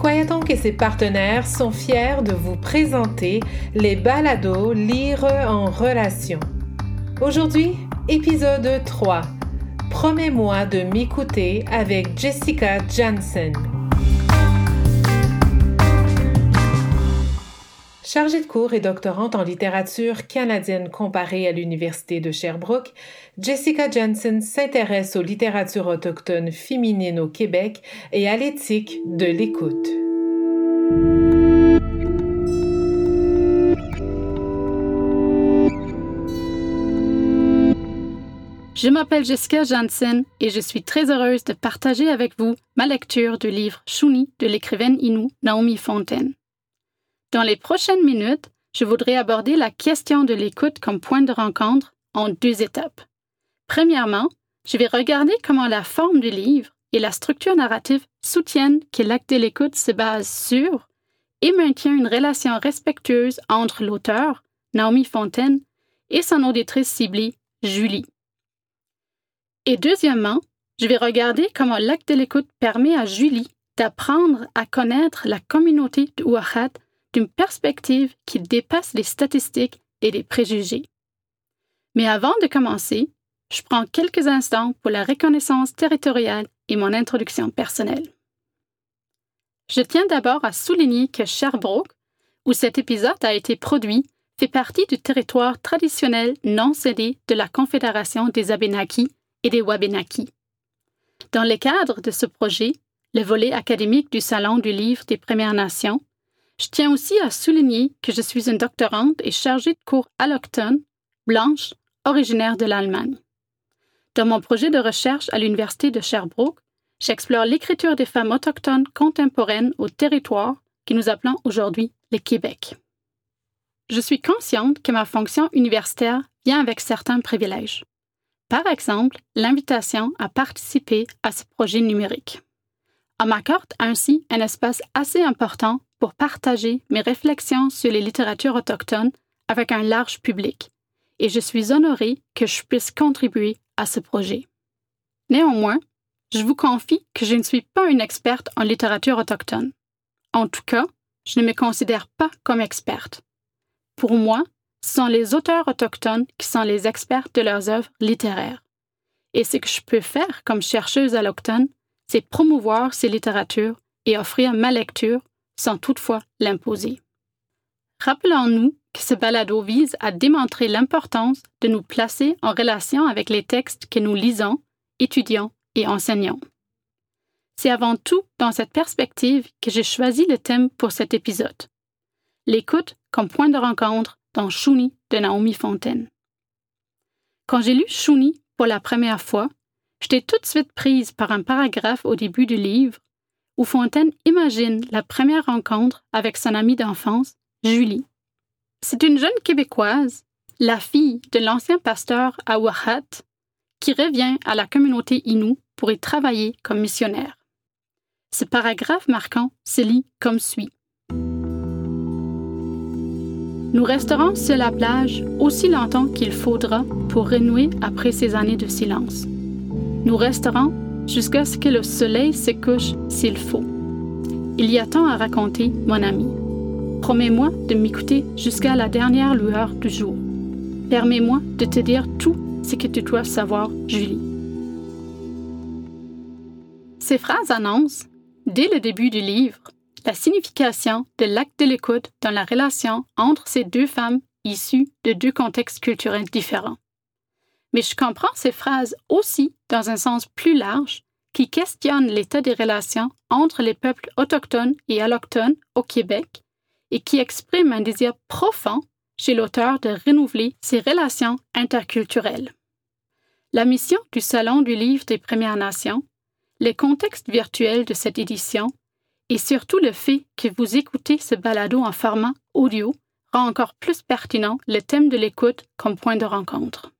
Croyaton et ses partenaires sont fiers de vous présenter les balados Lire en relation. Aujourd'hui, épisode 3. Promets-moi de m'écouter avec Jessica Jansen. Chargée de cours et doctorante en littérature canadienne comparée à l'Université de Sherbrooke, Jessica Jensen s'intéresse aux littératures autochtones féminines au Québec et à l'éthique de l'écoute. Je m'appelle Jessica Jansen et je suis très heureuse de partager avec vous ma lecture du livre Shuni de l'écrivaine Inou Naomi Fontaine. Dans les prochaines minutes, je voudrais aborder la question de l'écoute comme point de rencontre en deux étapes. Premièrement, je vais regarder comment la forme du livre et la structure narrative soutiennent que l'acte de l'écoute se base sur et maintient une relation respectueuse entre l'auteur, Naomi Fontaine, et son auditrice ciblée, Julie. Et deuxièmement, je vais regarder comment l'acte de l'écoute permet à Julie d'apprendre à connaître la communauté de Ouahat d'une perspective qui dépasse les statistiques et les préjugés. Mais avant de commencer, je prends quelques instants pour la reconnaissance territoriale et mon introduction personnelle. Je tiens d'abord à souligner que Sherbrooke, où cet épisode a été produit, fait partie du territoire traditionnel non cédé de la Confédération des Abénakis et des Wabenaki. Dans le cadre de ce projet, le volet académique du Salon du Livre des Premières Nations, je tiens aussi à souligner que je suis une doctorante et chargée de cours alloctone, blanche, originaire de l'Allemagne. Dans mon projet de recherche à l'Université de Sherbrooke, j'explore l'écriture des femmes autochtones contemporaines au territoire que nous appelons aujourd'hui le Québec. Je suis consciente que ma fonction universitaire vient avec certains privilèges. Par exemple, l'invitation à participer à ce projet numérique. On m'accorde ainsi un espace assez important pour partager mes réflexions sur les littératures autochtones avec un large public, et je suis honorée que je puisse contribuer à ce projet. Néanmoins, je vous confie que je ne suis pas une experte en littérature autochtone. En tout cas, je ne me considère pas comme experte. Pour moi, ce sont les auteurs autochtones qui sont les experts de leurs œuvres littéraires. Et ce que je peux faire comme chercheuse alloctone, c'est promouvoir ces littératures et offrir ma lecture sans toutefois l'imposer. Rappelons-nous que ce balado vise à démontrer l'importance de nous placer en relation avec les textes que nous lisons, étudions et enseignons. C'est avant tout dans cette perspective que j'ai choisi le thème pour cet épisode. L'écoute comme point de rencontre dans Shuni de Naomi Fontaine. Quand j'ai lu Shuni pour la première fois, j'étais tout de suite prise par un paragraphe au début du livre où Fontaine imagine la première rencontre avec son amie d'enfance, Julie. C'est une jeune Québécoise, la fille de l'ancien pasteur à qui revient à la communauté Innu pour y travailler comme missionnaire. Ce paragraphe marquant se lit comme suit. Nous resterons sur la plage aussi longtemps qu'il faudra pour renouer après ces années de silence. Nous resterons jusqu'à ce que le soleil se couche s'il faut. Il y a tant à raconter, mon ami. Promets-moi de m'écouter jusqu'à la dernière lueur du jour. Permets-moi de te dire tout ce que tu dois savoir, Julie. Ces phrases annoncent, dès le début du livre, la signification de l'acte de l'écoute dans la relation entre ces deux femmes issues de deux contextes culturels différents mais je comprends ces phrases aussi dans un sens plus large qui questionne l'état des relations entre les peuples autochtones et allochtones au Québec et qui exprime un désir profond chez l'auteur de renouveler ces relations interculturelles. La mission du Salon du Livre des Premières Nations, le contexte virtuel de cette édition et surtout le fait que vous écoutez ce balado en format audio rend encore plus pertinent le thème de l'écoute comme point de rencontre.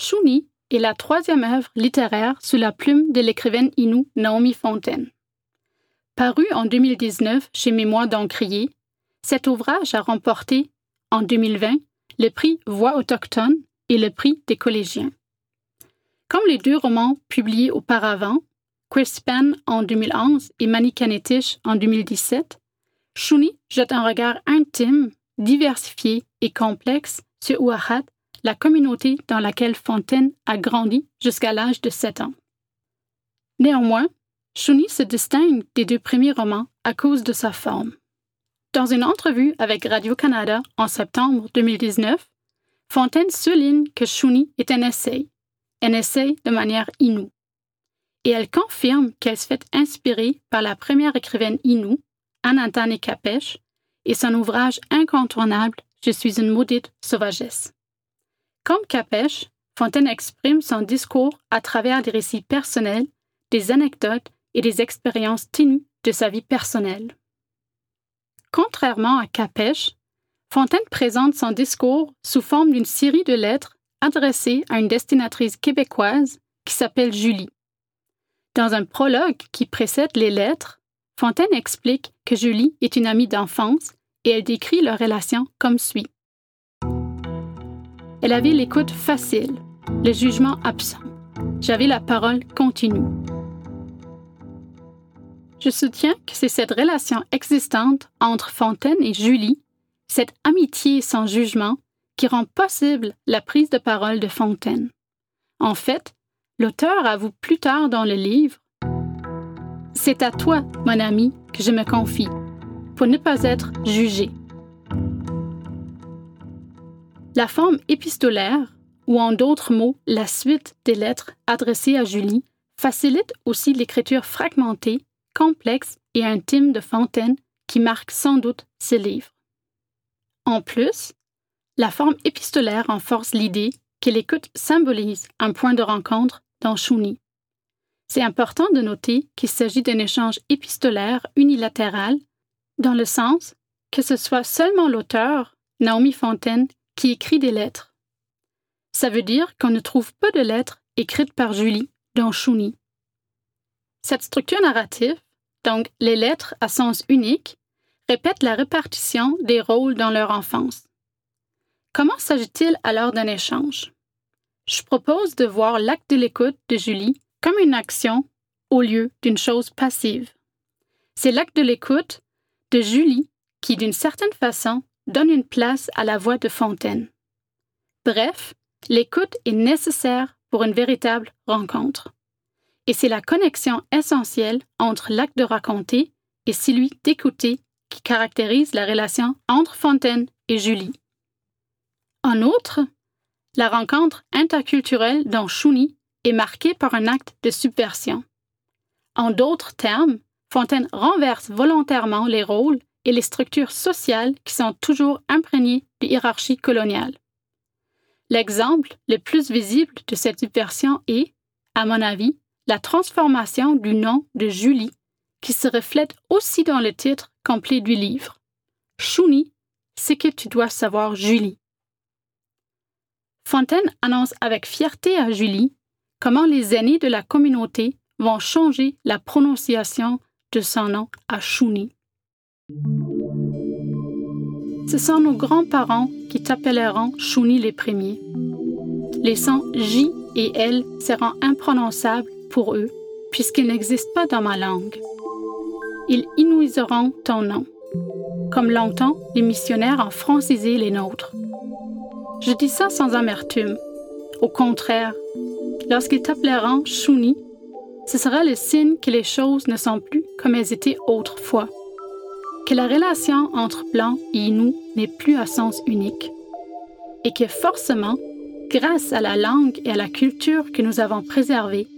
Shuni est la troisième œuvre littéraire sous la plume de l'écrivaine Inou Naomi Fontaine. Paru en 2019 chez Mémoire d'Encrier, cet ouvrage a remporté, en 2020, le prix Voix autochtone et le prix des collégiens. Comme les deux romans publiés auparavant, Quispan en 2011 et Manikanetich en 2017, Shuni jette un regard intime, diversifié et complexe sur Ouahat, la communauté dans laquelle Fontaine a grandi jusqu'à l'âge de 7 ans. Néanmoins, Shuni se distingue des deux premiers romans à cause de sa forme. Dans une entrevue avec Radio-Canada en septembre 2019, Fontaine souligne que Shuni est un essai, un essai de manière inoue. Et elle confirme qu'elle se fait inspirer par la première écrivaine inoue, Anantane Kapesh, et son ouvrage incontournable Je suis une maudite sauvagesse. Comme Kapesh, Fontaine exprime son discours à travers des récits personnels, des anecdotes et des expériences ténues de sa vie personnelle. Contrairement à Capèche, Fontaine présente son discours sous forme d'une série de lettres adressées à une destinatrice québécoise qui s'appelle Julie. Dans un prologue qui précède les lettres, Fontaine explique que Julie est une amie d'enfance et elle décrit leur relation comme suit. Elle avait l'écoute facile, le jugement absent. J'avais la parole continue. Je soutiens que c'est cette relation existante entre Fontaine et Julie, cette amitié sans jugement, qui rend possible la prise de parole de Fontaine. En fait, l'auteur avoue plus tard dans le livre C'est à toi, mon ami, que je me confie, pour ne pas être jugé. La forme épistolaire, ou en d'autres mots, la suite des lettres adressées à Julie, facilite aussi l'écriture fragmentée complexe et intime de Fontaine qui marque sans doute ce livre. En plus, la forme épistolaire renforce l'idée que l'écoute symbolise un point de rencontre dans Chouni. C'est important de noter qu'il s'agit d'un échange épistolaire unilatéral, dans le sens que ce soit seulement l'auteur, Naomi Fontaine, écrit des lettres. Ça veut dire qu'on ne trouve pas de lettres écrites par Julie dans Chouni. Cette structure narrative, donc les lettres à sens unique, répète la répartition des rôles dans leur enfance. Comment s'agit-il alors d'un échange? Je propose de voir l'acte de l'écoute de Julie comme une action au lieu d'une chose passive. C'est l'acte de l'écoute de Julie qui, d'une certaine façon, donne une place à la voix de Fontaine. Bref, l'écoute est nécessaire pour une véritable rencontre et c'est la connexion essentielle entre l'acte de raconter et celui d'écouter qui caractérise la relation entre Fontaine et Julie. En outre, la rencontre interculturelle dans Chouni est marquée par un acte de subversion. En d'autres termes, Fontaine renverse volontairement les rôles et les structures sociales qui sont toujours imprégnées de hiérarchies coloniales. L'exemple le plus visible de cette subversion est, à mon avis, la transformation du nom de Julie, qui se reflète aussi dans le titre complet du livre. Chouni, c'est que tu dois savoir Julie. Fontaine annonce avec fierté à Julie comment les aînés de la communauté vont changer la prononciation de son nom à Chouni. Ce sont nos grands-parents qui t'appelleront Chouni les premiers. Les sons J et L seront imprononçables pour eux, puisqu'il n'existe pas dans ma langue. Ils inuiseront ton nom, comme longtemps les missionnaires ont francisé les nôtres. Je dis ça sans amertume. Au contraire, lorsqu'ils t'appelleront Shuni, ce sera le signe que les choses ne sont plus comme elles étaient autrefois, que la relation entre Blanc et nous n'est plus à sens unique, et que forcément, grâce à la langue et à la culture que nous avons préservées,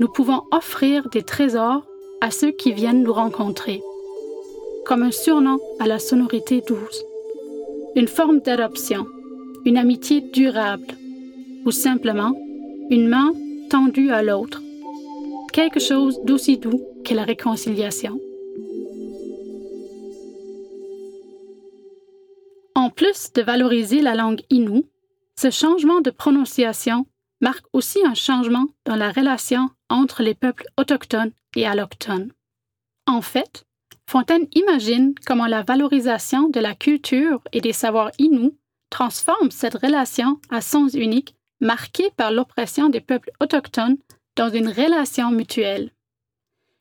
nous pouvons offrir des trésors à ceux qui viennent nous rencontrer, comme un surnom à la sonorité douce, une forme d'adoption, une amitié durable, ou simplement une main tendue à l'autre, quelque chose d'aussi doux que la réconciliation. En plus de valoriser la langue inoue, ce changement de prononciation marque aussi un changement dans la relation entre les peuples autochtones et allochtones. En fait, Fontaine imagine comment la valorisation de la culture et des savoirs inous transforme cette relation à sens unique marquée par l'oppression des peuples autochtones dans une relation mutuelle.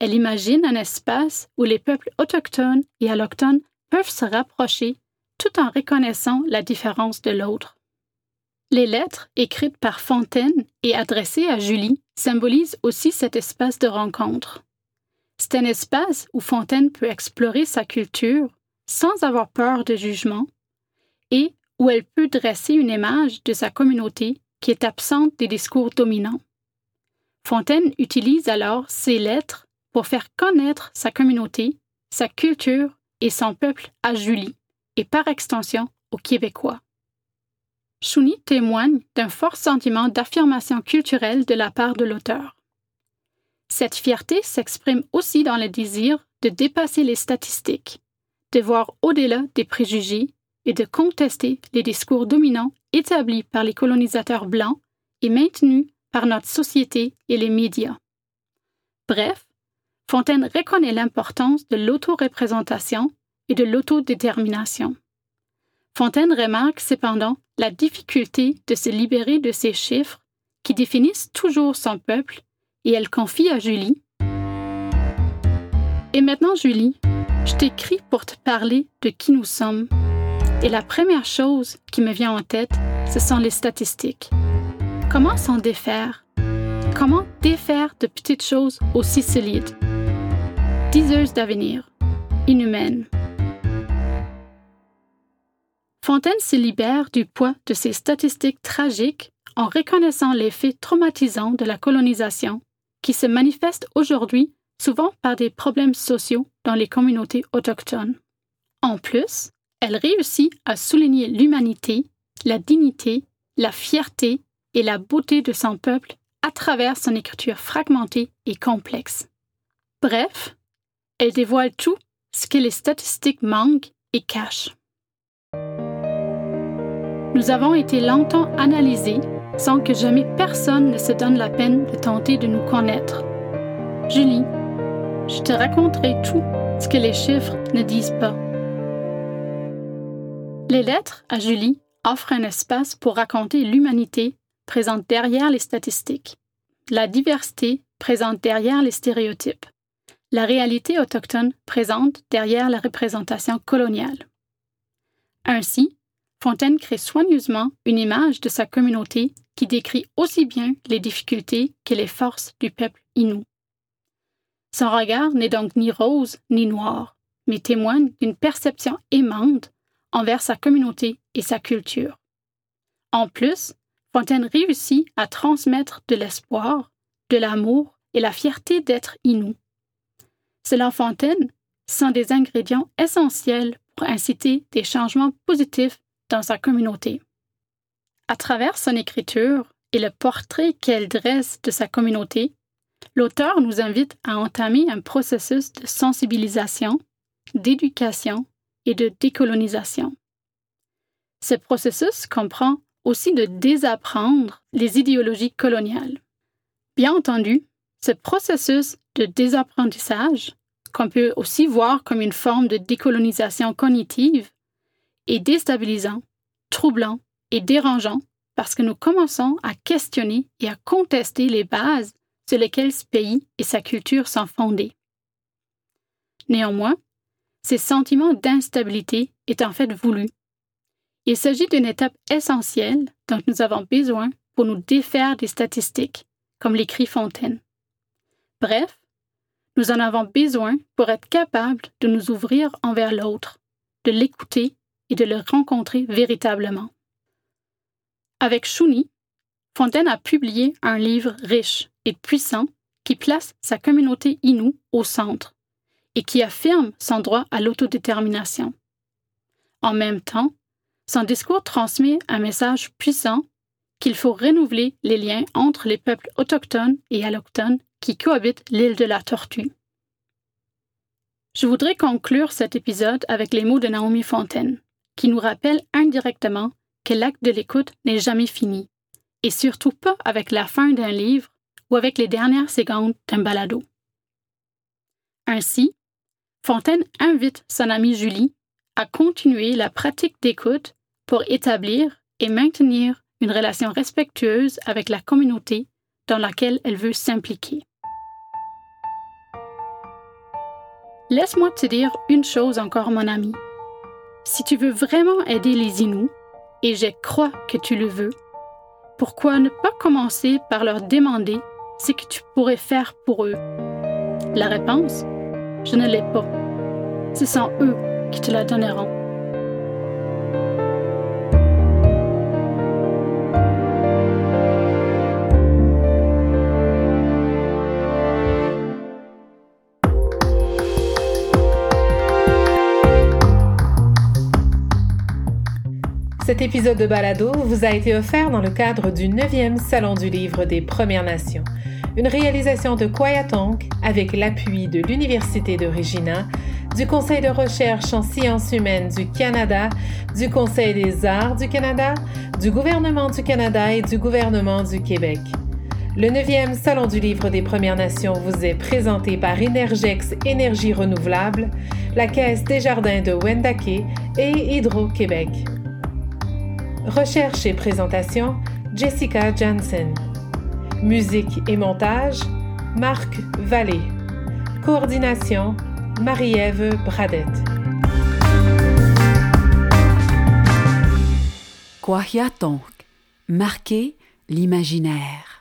elle imagine un espace où les peuples autochtones et allochtones peuvent se rapprocher tout en reconnaissant la différence de l'autre. Les lettres écrites par Fontaine et adressées à Julie symbolisent aussi cet espace de rencontre. C'est un espace où Fontaine peut explorer sa culture sans avoir peur de jugement et où elle peut dresser une image de sa communauté qui est absente des discours dominants. Fontaine utilise alors ces lettres pour faire connaître sa communauté, sa culture et son peuple à Julie, et par extension aux Québécois. Chouni témoigne d'un fort sentiment d'affirmation culturelle de la part de l'auteur. Cette fierté s'exprime aussi dans le désir de dépasser les statistiques, de voir au-delà des préjugés et de contester les discours dominants établis par les colonisateurs blancs et maintenus par notre société et les médias. Bref, Fontaine reconnaît l'importance de l'autoreprésentation et de l'autodétermination. Fontaine remarque cependant la difficulté de se libérer de ces chiffres qui définissent toujours son peuple et elle confie à Julie Et maintenant, Julie, je t'écris pour te parler de qui nous sommes. Et la première chose qui me vient en tête, ce sont les statistiques. Comment s'en défaire? Comment défaire de petites choses aussi solides? Diseuse d'avenir, inhumaine. Fontaine se libère du poids de ces statistiques tragiques en reconnaissant l'effet traumatisant de la colonisation qui se manifeste aujourd'hui souvent par des problèmes sociaux dans les communautés autochtones. En plus, elle réussit à souligner l'humanité, la dignité, la fierté et la beauté de son peuple à travers son écriture fragmentée et complexe. Bref, elle dévoile tout ce que les statistiques manquent et cachent. Nous avons été longtemps analysés sans que jamais personne ne se donne la peine de tenter de nous connaître. Julie, je te raconterai tout ce que les chiffres ne disent pas. Les lettres à Julie offrent un espace pour raconter l'humanité présente derrière les statistiques, la diversité présente derrière les stéréotypes, la réalité autochtone présente derrière la représentation coloniale. Ainsi, Fontaine crée soigneusement une image de sa communauté qui décrit aussi bien les difficultés que les forces du peuple inou. Son regard n'est donc ni rose ni noir, mais témoigne d'une perception aimante envers sa communauté et sa culture. En plus, Fontaine réussit à transmettre de l'espoir, de l'amour et la fierté d'être inou. Selon Fontaine, sont des ingrédients essentiels pour inciter des changements positifs dans sa communauté. À travers son écriture et le portrait qu'elle dresse de sa communauté, l'auteur nous invite à entamer un processus de sensibilisation, d'éducation et de décolonisation. Ce processus comprend aussi de désapprendre les idéologies coloniales. Bien entendu, ce processus de désapprentissage, qu'on peut aussi voir comme une forme de décolonisation cognitive, est déstabilisant, troublant et dérangeant parce que nous commençons à questionner et à contester les bases sur lesquelles ce pays et sa culture sont fondés. Néanmoins, ces sentiments d'instabilité est en fait voulu. Il s'agit d'une étape essentielle dont nous avons besoin pour nous défaire des statistiques, comme l'écrit Fontaine. Bref, nous en avons besoin pour être capables de nous ouvrir envers l'autre, de l'écouter et de le rencontrer véritablement. Avec Chouni, Fontaine a publié un livre riche et puissant qui place sa communauté inoue au centre et qui affirme son droit à l'autodétermination. En même temps, son discours transmet un message puissant qu'il faut renouveler les liens entre les peuples autochtones et allochtones qui cohabitent l'île de la Tortue. Je voudrais conclure cet épisode avec les mots de Naomi Fontaine, qui nous rappellent indirectement que l'acte de l'écoute n'est jamais fini, et surtout pas avec la fin d'un livre ou avec les dernières secondes d'un balado. Ainsi, Fontaine invite son amie Julie à continuer la pratique d'écoute pour établir et maintenir une relation respectueuse avec la communauté dans laquelle elle veut s'impliquer. Laisse-moi te dire une chose encore, mon ami. Si tu veux vraiment aider les Inuits, et je crois que tu le veux, pourquoi ne pas commencer par leur demander ce que tu pourrais faire pour eux? La réponse Je ne l'ai pas. Ce sont eux qui te la donneront. Cet épisode de Balado vous a été offert dans le cadre du 9e Salon du Livre des Premières Nations, une réalisation de Kwayatonk avec l'appui de l'Université de Regina, du Conseil de recherche en sciences humaines du Canada, du Conseil des arts du Canada, du gouvernement du Canada et du gouvernement du Québec. Le 9e Salon du Livre des Premières Nations vous est présenté par Energex Énergie Renouvelable, la Caisse des Jardins de Wendake et Hydro-Québec. Recherche et présentation, Jessica Jansen. Musique et montage, Marc Vallée. Coordination, Marie-Ève Bradette. Kwahiatonk, marquer l'imaginaire.